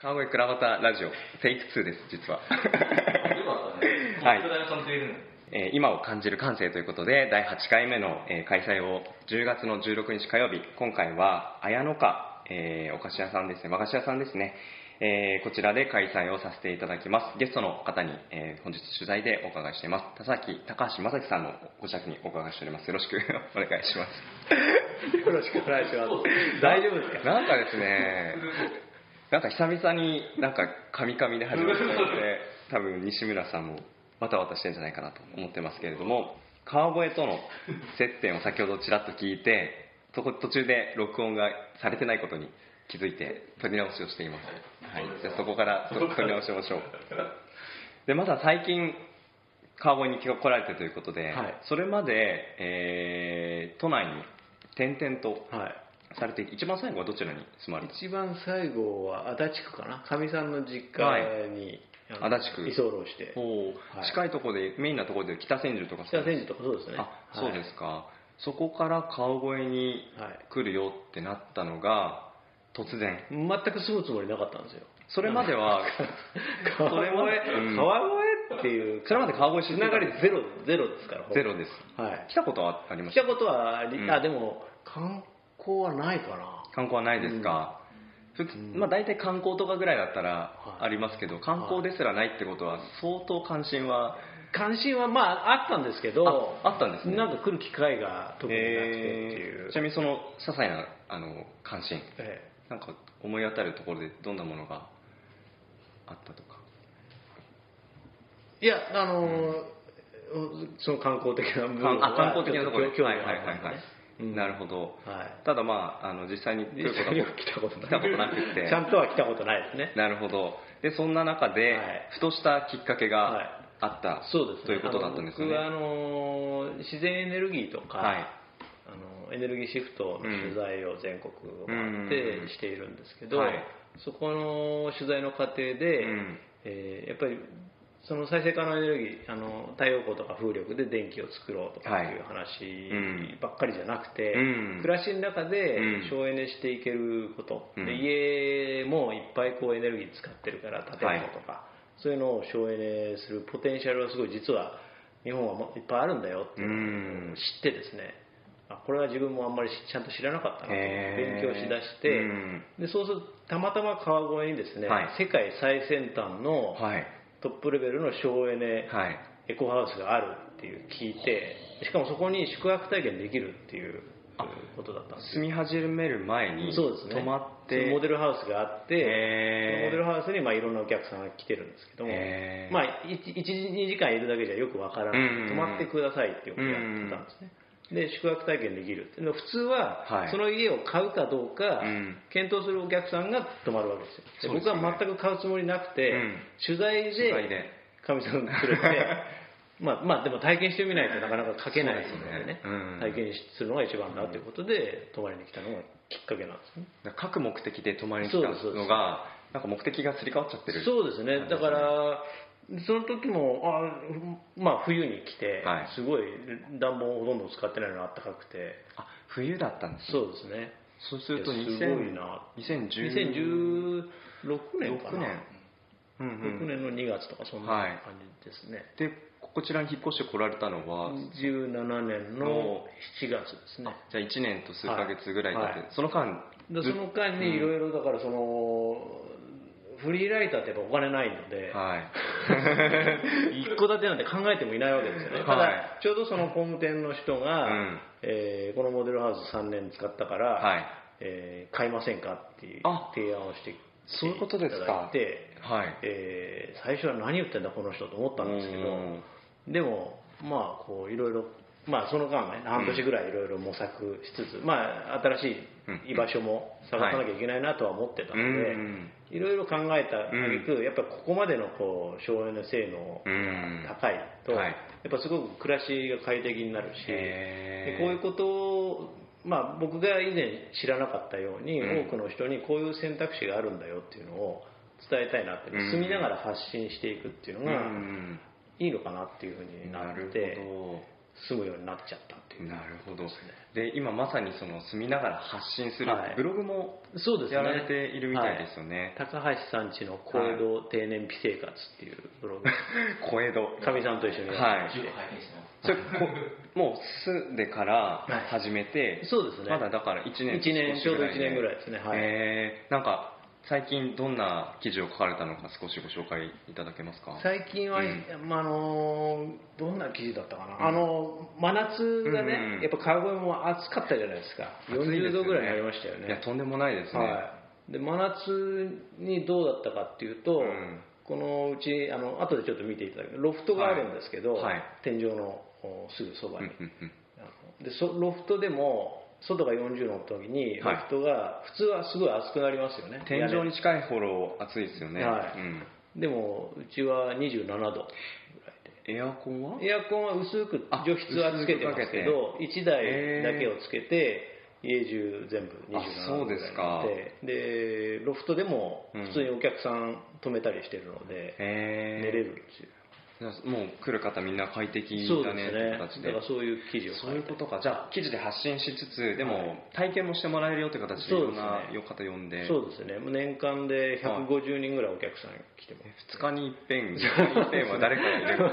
川越倉端ラジオテイク2です実は。はい。えー今を感じる感性ということで第8回目の、えー開催を10月の16日火曜日今回は綾乃花、えーお菓子屋さんですね。和菓子屋さんですね、えーこちらで開催をさせていただきます。ゲストの方に、えー本日取材でお伺いしています。田崎高橋正樹さんのご自宅にお伺いしております。よろしく お願いします。よろしくお願いします。大丈夫ですか？なんかですねなんか久々になんかカミカミで始まってので 多分西村さんもわたわたしてんじゃないかなと思ってますけれども川越との接点を先ほどちらっと聞いてそこ途中で録音がされてないことに気づいて撮り直しをしています、はい、じゃあそこからと撮り直しましょう。でまだ最近川越に来られてということで、はい。それまで、えー都内に転々とはい。されて一番最後はどちらに住まれた？一番最後は足立区かな。かみさんの実家に、あの足立区居候して。おはい近いところでメインなところで北千住とか北千住とかそうですね。あそうですか、そこから川越にはい来るよってなったのが突然はい。全く住むつもりなかったんですよ。それまでは 川越、うん川越っていう。それまで川越知つながりゼロ、ゼロですから。ゼロですはい。来たことはありました？来たことはあり、うんあ、でも、観光はないかな。観光はないですか、ふつまあ、大体観光とかぐらいだったらはい。ありますけど観光ですらないってことは相当関心は関心はまああったんですけどああったんですね。なんか来る機会が特になくてっていう、えー。ちなみにその些細なあの関心。えなんか思い当たるところでどんなものがあったとか。えいやあのーその観光的な部分はあ観光的なところで。はい興味があったんではいはいはいうんなるほど。はい。ただまああの実際に来たこと来たことなくて。ちゃんとは来たことないですね。なるほど。でそんな中で、はい。ふとしたきっかけはい。があった、そうですね。ということだったんですよね。あの僕はあのー自然エネルギーとか、はい。あのエネルギーシフトの取材を全国を回っうん。てしているんですけど、はい。そこの取材の過程で、うん。えーやっぱりその再生可能エネルギーあの太陽光とか風力で電気を作ろうとかっていう話ばっかりじゃなくて、うん。暮らしの中でうん。省エネしていけること、うん。で家もいっぱいこうエネルギー使ってるから建物とか、そういうのを省エネするポテンシャルはすごい実は日本はもいっぱいあるんだよっていうのを知ってですね、あこれは自分もあんまりちゃんと知らなかったなと。勉強しだして、うん。でそうするとたまたま川越にですね、はい。世界最先端のはいトップレベルの省エネはい。エコハウスがあるっていう聞いてしかもそこに宿泊体験できるっていうことだったんです住み始める前にそうですね。泊まって。モデルハウスがあってモへデルハウスにまあいろんなお客さんが来てるんですけどもまあ12時間いるだけじゃよくわからない。うん泊まってくださいっていうことをやってたんですねで宿泊体験できる。でも普通ははい。その家を買うかどうかうん。検討するお客さんが泊まるわけですよ。で僕は全く買うつもりなくてうん。取材でで。かみさん連れて まあまあでも体験してみないとなかなか書けないのでね。ね。うん。体験するのが一番だということで泊まりに来たのがきっかけなんですね。各目的で泊まりに来たのがなんか目的がすり替わっちゃってる。そうですね。だからその時もあまあ冬に来てはい。すごい暖房をほとんど使ってないのがあったかくて。あ冬だったんですね。そうですね。そうするとす2000ごいな。2010 2016年か6な。年うんうん。6年の2月とかそんなはい。感じですね、でこちらに引っ越してこられたのは、17年の7月ですね。じゃあ1年と数ヶ月ぐらい経って、はい。その間その間にいろいろだからそのフリーライターってやっぱお金ないので、はい。一戸建てなんて考えてもいないわけですよね、たはだちょうどその工務店の人が、うん。えーこのモデルハウス3年使ったから、はい。えー買いませんかっていうあ提案をしてそういうことですか。はい。えー最初は何言ってんだこの人と思ったんですけどうん。でもまあこういろいろまあその間ね半年ぐらいいろいろ模索しつつ、まあ新しい居場所も探さなきゃいけないなとは思ってたので、うんいろいろ考えた挙句、やっぱりここまでのこう省エネ性能うん。が高いと、はい。やっぱすごく暮らしが快適になるしでこういうことを、まあ、僕が以前知らなかったように、うん。多くの人にこういう選択肢があるんだよっていうのを伝えたいなって、うん。住みながら発信していくっていうのがうんいいのかなっていうふうにななるって、ほ住むようになっちゃったっていう。なるほど。で今まさにその住みながら発信するはい。ブログもそうですね。やられているみたいですよね。高橋さんちの小江戸低燃費生活っていうブログ。小江戸。かみさんと一緒にやってて、拝見してます。それこもう住んでから始めて、そうですね。まだだから1年一年少しちょうどぐら1年ぐらいですね。はい。えーなんか最近どんな記事を書かれたのか少しご紹介いただけますか？最近は、うん。まあ、あのどんな記事だったかな、あの真夏がね、うんうん。やっぱ川越も暑かったじゃないですか。40度ぐらいになりましたよね。いやとんでもないですね、はい、で真夏にどうだったかっていうと、うん。このうちあの後でちょっと見ていただくロフトがあるんですけど、はい。はい。天井のおすぐそばに、でそロフトでも外が40度の時にロはい。フトが普通はすごい暑くなりますよね。天井に近いほど暑いですよね、はい。うん。でもうちは27度ぐらいでエアコンは？エアコンは薄くあ除湿はつけてますけど1台だけをつけて家中全部27あそう度ぐらいですかででロフトでもうん普通にお客さん止めたりしてるので、へ寝れるんですよもう来る方みんな快適だねって形で。そういう記事をそういうことか。じゃあ記事で発信しつつではも体験もしてもらえるよって形でいろんな方呼んで。そうですね。年間で150人ぐらいお客さん来てます。2日に一遍2日に一遍は誰かがいるみたいな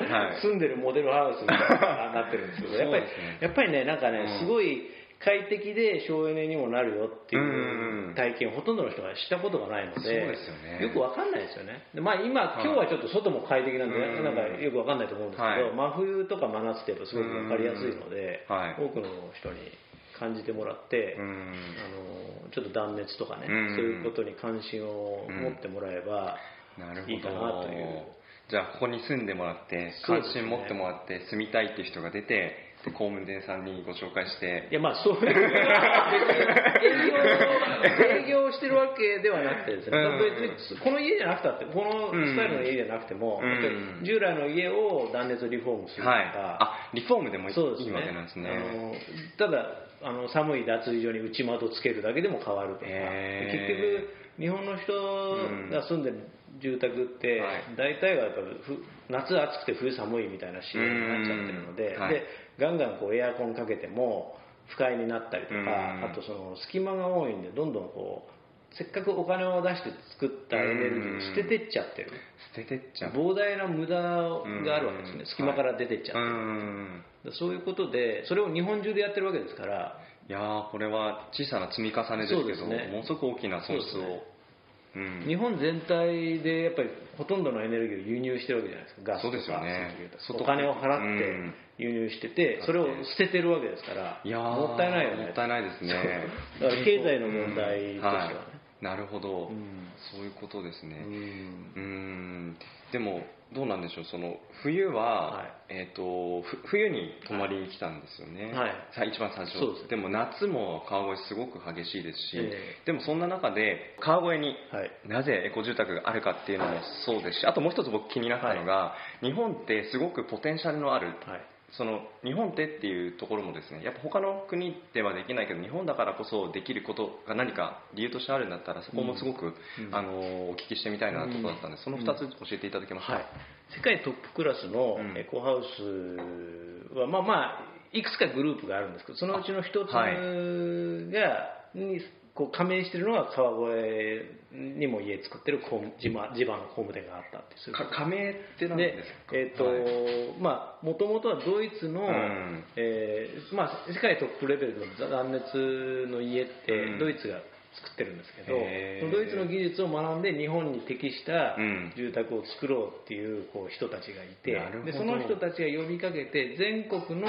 なんか、はい。住んでるモデルハウスみたいななってるんですけどやっぱりね。やっぱりねなんかね、うん。すごい快適で省エネにもなるよっていう体験をほとんどの人がしたことがないのでそうですよね。よくわかんないですよね。で、まあ、今今日はちょっと外も快適なんで、うんなんかよくわかんないと思うんですけど、はい。真冬とか真夏ってやっぱすごくわかりやすいので、多くの人に感じてもらって、うん。あのちょっと断熱とかね、うんそういうことに関心を持ってもらえば、いいかなという。じゃあここに住んでもらって関心持ってもらって住みたいっていう人が出てで工務店さんにご紹介して。いやまあそういう営業営業してるわけではなくてですね、うん。この家じゃなくたってこのスタイルの家じゃなくても、うん。従来の家を断熱リフォームするとか、はい。あリフォームでもいいわけなんですね。あのただあの寒い脱衣所に内窓つけるだけでも変わるとか。結局日本の人が住んでる住宅って、はい。大体がやっぱふ夏暑くて冬寒いみたいな仕様になっちゃってるので,、でガンガンこうエアコンかけても不快になったりとか、うん。あとその隙間が多いんでどんどんこうせっかくお金を出して作ったエネルギーを捨ててっちゃってる、捨ててっちゃう。膨大な無駄があるわけですね、うん。隙間から出てっちゃってる、うん。そういうことでそれを日本中でやってるわけですから。いやーこれは小さな積み重ねですけどものすごく大きな損失をそうん。日本全体でやっぱりほとんどのエネルギーを輸入してるわけじゃないですか。ガスとかそうですよね。石油とか。外お金を払ってうん。輸入しててそれを捨ててるわけですからいやーもったいないよね。もったいないですね。だから経済の問題としてはね、はいなるほど、うん。そういうことですね。うん。うん。でもどうなんでしょうその冬は、はい。えー、とふ冬に泊まりに来たんですよね、はい。さ一番最初。です。も夏も川越すごく激しいですし、ええ。でもそんな中で川越にはい。なぜエコ住宅があるかっていうのもそうですしあともう一つ僕気になったのが、日本ってすごくポテンシャルのあるはいその日本ってっていうところもですねやっぱ他の国ではできないけど日本だからこそできることが何か理由としてあるんだったらそこもすごく、うん。あのお聞きしてみたいなところだったんで、その2つ教えていただけますか、はい、世界トップクラスのうん。エコハウスは、まあまあいくつかグループがあるんですけどそのうちの一つが、はい。にこう加盟してるのが川越にも家作ってる地場の工務店があったっていう。か加盟って何でですか？えっ、と、はい。まあもともとはドイツの、ん。えーまあ、世界トップレベルの断熱の家ってうん。ドイツが作ってるんですけど、へー。そのドイツの技術を学んで日本に適したうん。住宅を作ろうっていうこう人たちがいてなるほど。でその人たちが呼びかけて全国の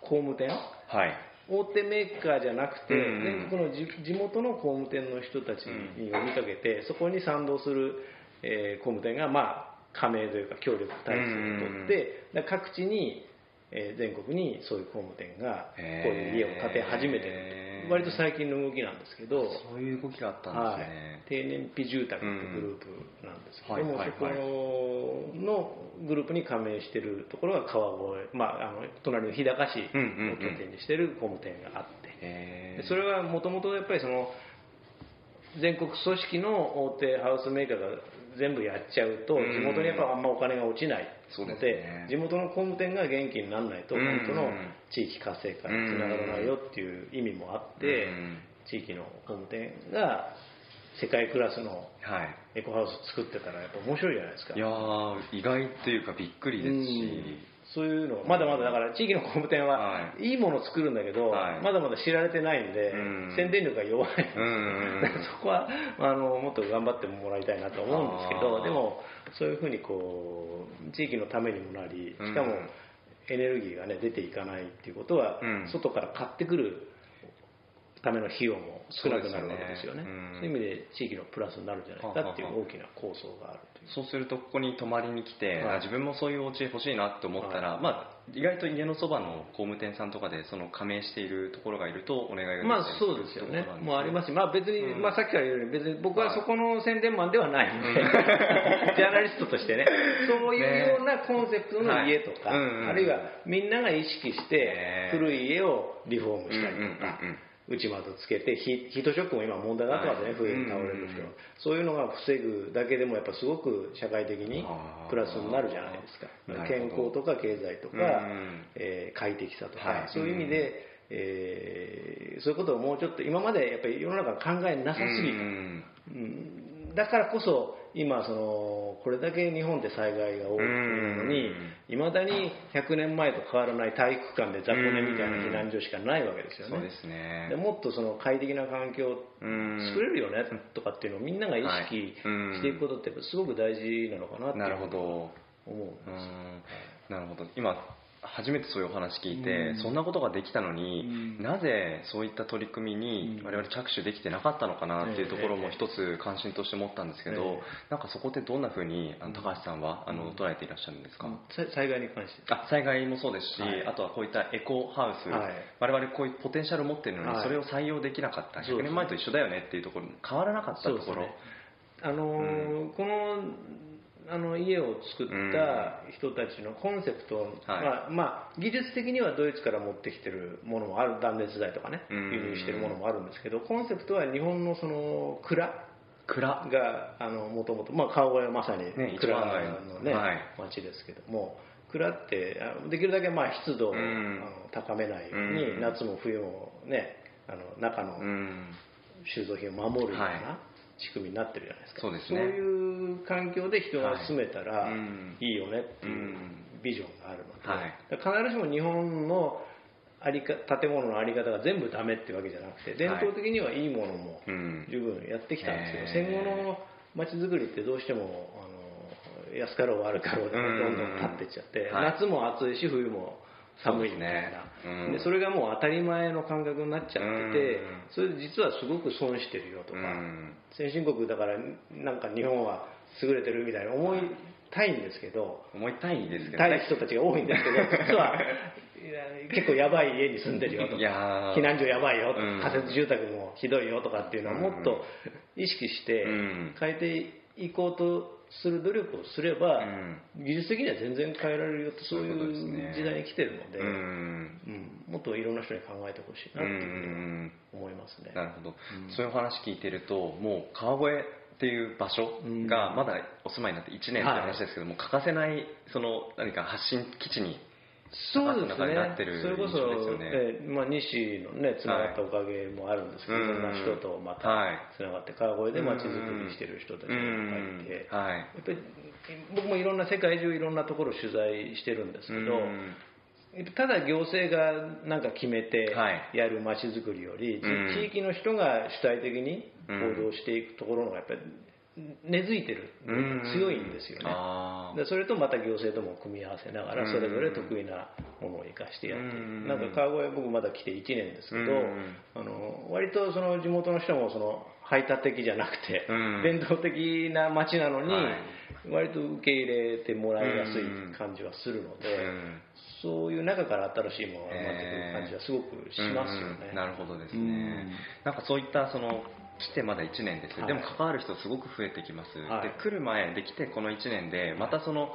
工務店はい大手メーカーじゃなくて、うん全国の地地元の工務店の人たちに呼びかけて、そこに賛同する、えー工務店が、まあ、加盟というか協力体制をとって、各地に、えー全国にそういう工務店がこういう家を建て始めてると割と最近の動きなんですけど、そういう動きがあったんはい。ですね、、低燃費住宅ってグループなんですけども、そこのグループに加盟してるところが川越、まあ、あの隣の日高市を拠点にしてる工務店があって、それはもともとやっぱりその全国組織の大手ハウスメーカーが全部やっちゃうとうん。地元にやっぱあんまお金が落ちないのでね。地元の工務店が元気にならないとうん本当の地域活性化につながらないよっていう意味もあってうん。地域の工務店が世界クラスのはい。エコハウス作ってたらやっぱ面白いじゃないですか。いやー意外っていうかびっくりですしそういうのまだまだだから地域の工務店ははい。いいものを作るんだけど、はい。まだまだ知られてないんで、うん。宣伝力が弱い、うんうんうん。だからそこはあのもっと頑張ってもらいたいなと思うんですけどでもそういうふうにこう地域のためにもなりしかもうんエネルギーが、ね、出ていかないっていうことは、うん。外から買ってくるための費用も少なくなるわけですよね。そうね。いう意味で地域のプラスになるんじゃないかっていう大きな構想がある。そうするとここに泊まりに来て、はい。あ自分もそういうお家欲しいなって思ったら、はい。まあ、意外と家のそばの工務店さんとかでその加盟しているところがいるとお願いができまあそうですよね、もうありますし、まあ、別に、うん。まあ、さっきから言うように、別に僕ははい。そこの宣伝マンではないので、ジャーナリストとしてね、そういうようなコンセプトの家とか、はい。うんうん。あるいはみんなが意識してね、古い家をリフォームしたりとか。うんうんうんうん、内窓つけてヒ、ヒートショックも今、問題になってますね、はい。冬に倒れる人うんうんうん。そういうのが防ぐだけでも、やっぱすごく社会的にプラスになるじゃないですか。健康とか経済とかえー快適さとか、はい。そういう意味で、えーそういうことをもうちょっと今までやっぱり世の中考えなさすぎた、うん。うん。だからこそ今そのこれだけ日本で災害が多いのにいまだに100年前と変わらない体育館で雑魚寝みたいな避難所しかないわけですよね。ですね。でもっとその快適な環境作れるよねとかっていうのをみんなが意識はいしていくことってすごく大事なのかなってなるほど。思うんうですん。なるほど。今初めてそういうお話聞いて、うん。そんなことができたのに、うん。なぜそういった取り組みにうん。我々着手できてなかったのかなっていうところもええ一つ関心として持ったんですけど、ええ。なんかそこってどんなふうにあの高橋さんはあの捉えていらっしゃるんですか、さ災害に関して。あ災害もそうですし、はい。あとはこういったエコハウス、はい。我々こういうポテンシャルを持っているのに、はい。それを採用できなかった。100そうですね。年前と一緒だよねっていうところ変わらなかったところ、あのーこのあの家を作った人たちのコンセプト、はい。まあまあ、技術的にはドイツから持ってきてるものもある断熱材とかねうん。輸入してるものもあるんですけどコンセプトは日本のその蔵蔵。がもともと川越はまさに蔵のね、はい。町ですけども蔵ってできるだけまあ湿度を、高めないように、うん。夏も冬もねあの中のうん。収蔵品を守るようはな仕組みになってるじゃないですか、そうですね。いう環境で人が住めたらはい。うん。いいよねっていううん。ビジョンがあるので、はい。必ずしも日本のありか建物のあり方が全部ダメってわけじゃなくて伝統的にはいいものもうん。十分やってきたんですけど、へー。戦後の街づくりってどうしてもあの安かろう悪かろうでどうん。んどん立っていっちゃって、はい。夏も暑いし冬も寒いね。うんでそれがもう当たり前の感覚になっちゃっててうん。それで実はすごく損してるよとか、うん。先進国だからなんか日本は優れてるみたいに思いたいんですけど思いたいですけどたい人たちが多いんですけど 実は結構やばい家に住んでるよといか避難所やばいよとうん。か仮設住宅もひどいよとかっていうのをもっと意識してうん。変えていこうとする努力をすればうん。技術的には全然変えられるよってそういそう時代に来てるので、うん。うん。もっといろんな人に考えてほしいなっていうふうに思いますね。なるほど、そういうお話聞いてるともう川越っていう場所がまだお住まいになって1年って話ですけども、欠かせないその何か発信基地にそうですね、それこそ、えーまあ、西のね、つながったおかげもあるんですけど、はいいろんな人とまはい。たつながって、川越で街づくりしてる人たちがいっぱいいて、はい。やっぱり僕もいろんな世界中いろんなところを取材してるんですけど、うん。ただ行政がなんか決めてはい。やる街づくりより、うん。地域の人が主体的に行動していくところのがやっぱり根付いてる、うん。強いんですよね。でそれとまた行政とも組み合わせながらうん。それぞれ得意なものを生かしてやってなんか川越僕まだ来て1年ですけどうん。あの割とその地元の人もその排他的じゃなくてうん。伝統的な町なのにはい。割と受け入れてもらいやすい感じはするのでうん。そういう中から新しいものが生まれてくる感じはすごくしますよね。うん。なるほどですね、うん。なんかそういったその来てまだ1年です、はい。でも関わる人すごく増えてきます、はい。で来る前で来てこの1年でまたその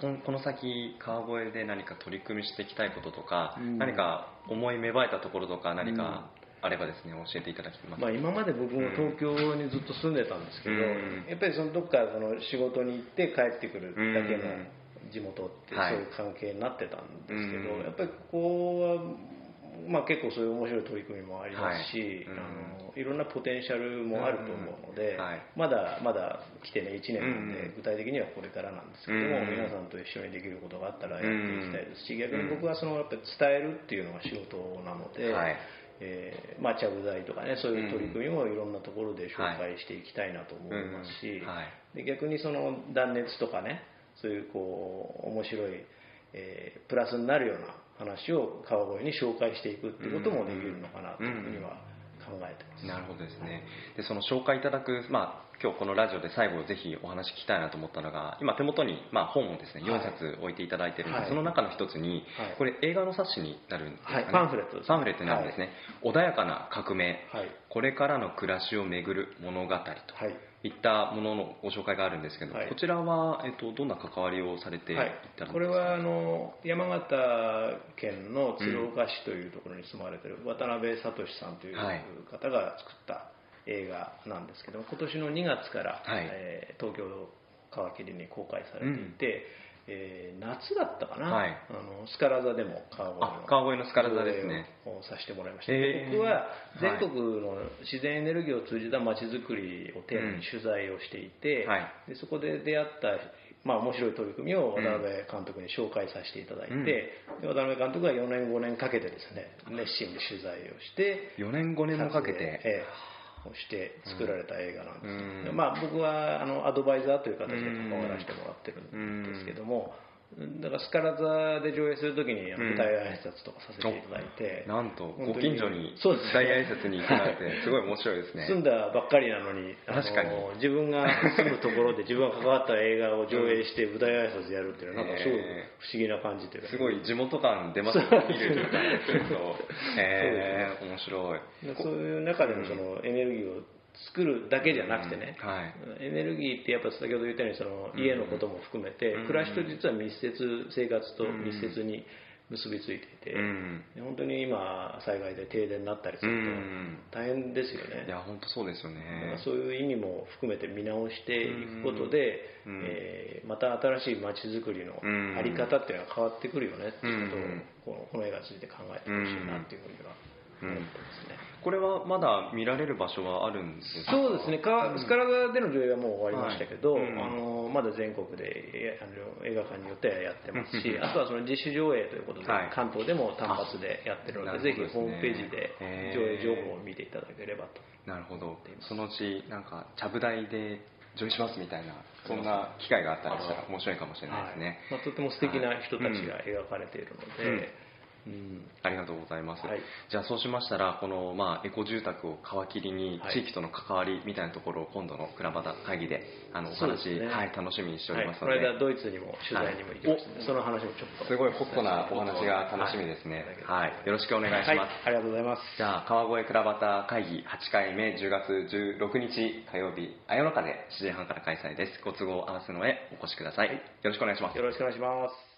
この先川越で何か取り組みしていきたいこととか、うん。何か思い芽生えたところとか何かあればですね教えていただきます。まあ、今まで僕も東京にずっと住んでたんですけど、うん。やっぱりそのどっかその仕事に行って帰ってくるだけの地元ってはい。そういう関係になってたんですけど、うん。やっぱりここは、まあ、結構そういう面白い取り組みもありますし、はい。うん。あのいろんなポテンシャルもあると思うので、うん。はい。まだまだ来てね1年なんで、うん具体的にはこれからなんですけども、うん皆さんと一緒にできることがあったらやっていきたいですし、逆に僕はそのやっぱり伝えるっていうのが仕事なので。はい。えーまあ、ちゃぶ台とかねそういう取り組みもいろんなところで紹介していきたいなと思いますし、で逆にその断熱とかねそういうこう面白い、えープラスになるような話を川越に紹介していくっていうこともできるのかなというふうには考えてます。なるほどですね。でその紹介いただく、まあ、今日このラジオで最後ぜひお話聞きたいなと思ったのが今手元に、まあ、本をですねはい。4冊置いていただいてるんで、はい。その中の一つに、はい。これ映画の冊子になるんですかね、はい。パンフレットですね。パンフレットになるんですね、穏やかな革命、はい。これからの暮らしをめぐる物語とはいいったもののご紹介があるんですけど、はい。こちらは、えっと、どんな関わりをされていたんはいですか、これはあの山形県の鶴岡市というところに住まれてい。る渡辺聡さんというはい方が作った映画なんですけども今年の2月から、はい。えー東京皮切りに公開されていて、えー夏だったかな、はい。あのスカラ座でも川越の。あ川越のスカラ座ですね。をさせてもらいました、へー。僕は全国の自然エネルギーを通じたまちづくりをテーマに取材をしていて、はい。でそこで出会った、まあ、面白い取り組みを渡辺監督に紹介させていただいて、うん。で渡辺監督が4年5年かけてですね熱心に取材をして4年5年もかけて、ええをして作られた映画なんです、うん。まあ、僕はあのアドバイザーという形で関わらせてもらってるんですけども、だからスカラ座で上映するときに舞台挨拶とかさせていただいて、なんと本当にご近所にそうです大挨拶に行くなんて すごい面白いですね。住んだばっかりなのに確かに。自分が住むところで自分が関わった映画を上映して舞台挨拶やるっていうのはなんかすごいえ不思議な感じというか、すごい地元感出ますね見ると。へえ面白い。でそういう中でのそのエネルギーを作るだけじゃなくてね、はい。エネルギーってやっぱ先ほど言ったようにその家のことも含めて、うん。暮らしと実は密接生活と密接に結びついていて、本当に今災害で停電になったりするうん。と大変ですよね。い、や本当そうですよね。らそういう意味も含めて見直していくことで、うん。えーまた新しい街づくりのうん。あり方っていうのが変わってくるよねっていうことをうん。このこの映画について考えてほしいなっていうふうには思ってますね。これはまだ見られる場所はあるんですか？そうですね、かスカラ座での上映はもう終わりましたけど、はい。うんあのまだ全国でえあの映画館によってはやってますしう、ん。あとはその自主上映ということで、はい。関東でも単発でやってるので、ぜひホームページで上映情報を見ていただければと。なるほど。そのうちなんかちゃぶ台で上映しますみたいなそんな機会があったらしたら面白いかもしれないですね、はい。まあ、とても素敵な人たちが描かれているので、うんありがとうございます、はい。じゃあそうしましたらこの、まあ、エコ住宅を皮切りにはい。地域との関わりみたいなところを今度の倉端会議であのお話、ね。はい、楽しみにしておはい、りますので、この間ドイツにも取材にも行きましたので、その話もちょっと。すごいホットなお話が楽しみですね、はい。よろしくお願いします、はい、ありがとうございます。じゃあ川越倉端会議8回目10月16日火曜日あ夜中で7時半から開催です。ご都合合わせの上お越しください、よろしくお願いします。よろしくお願いします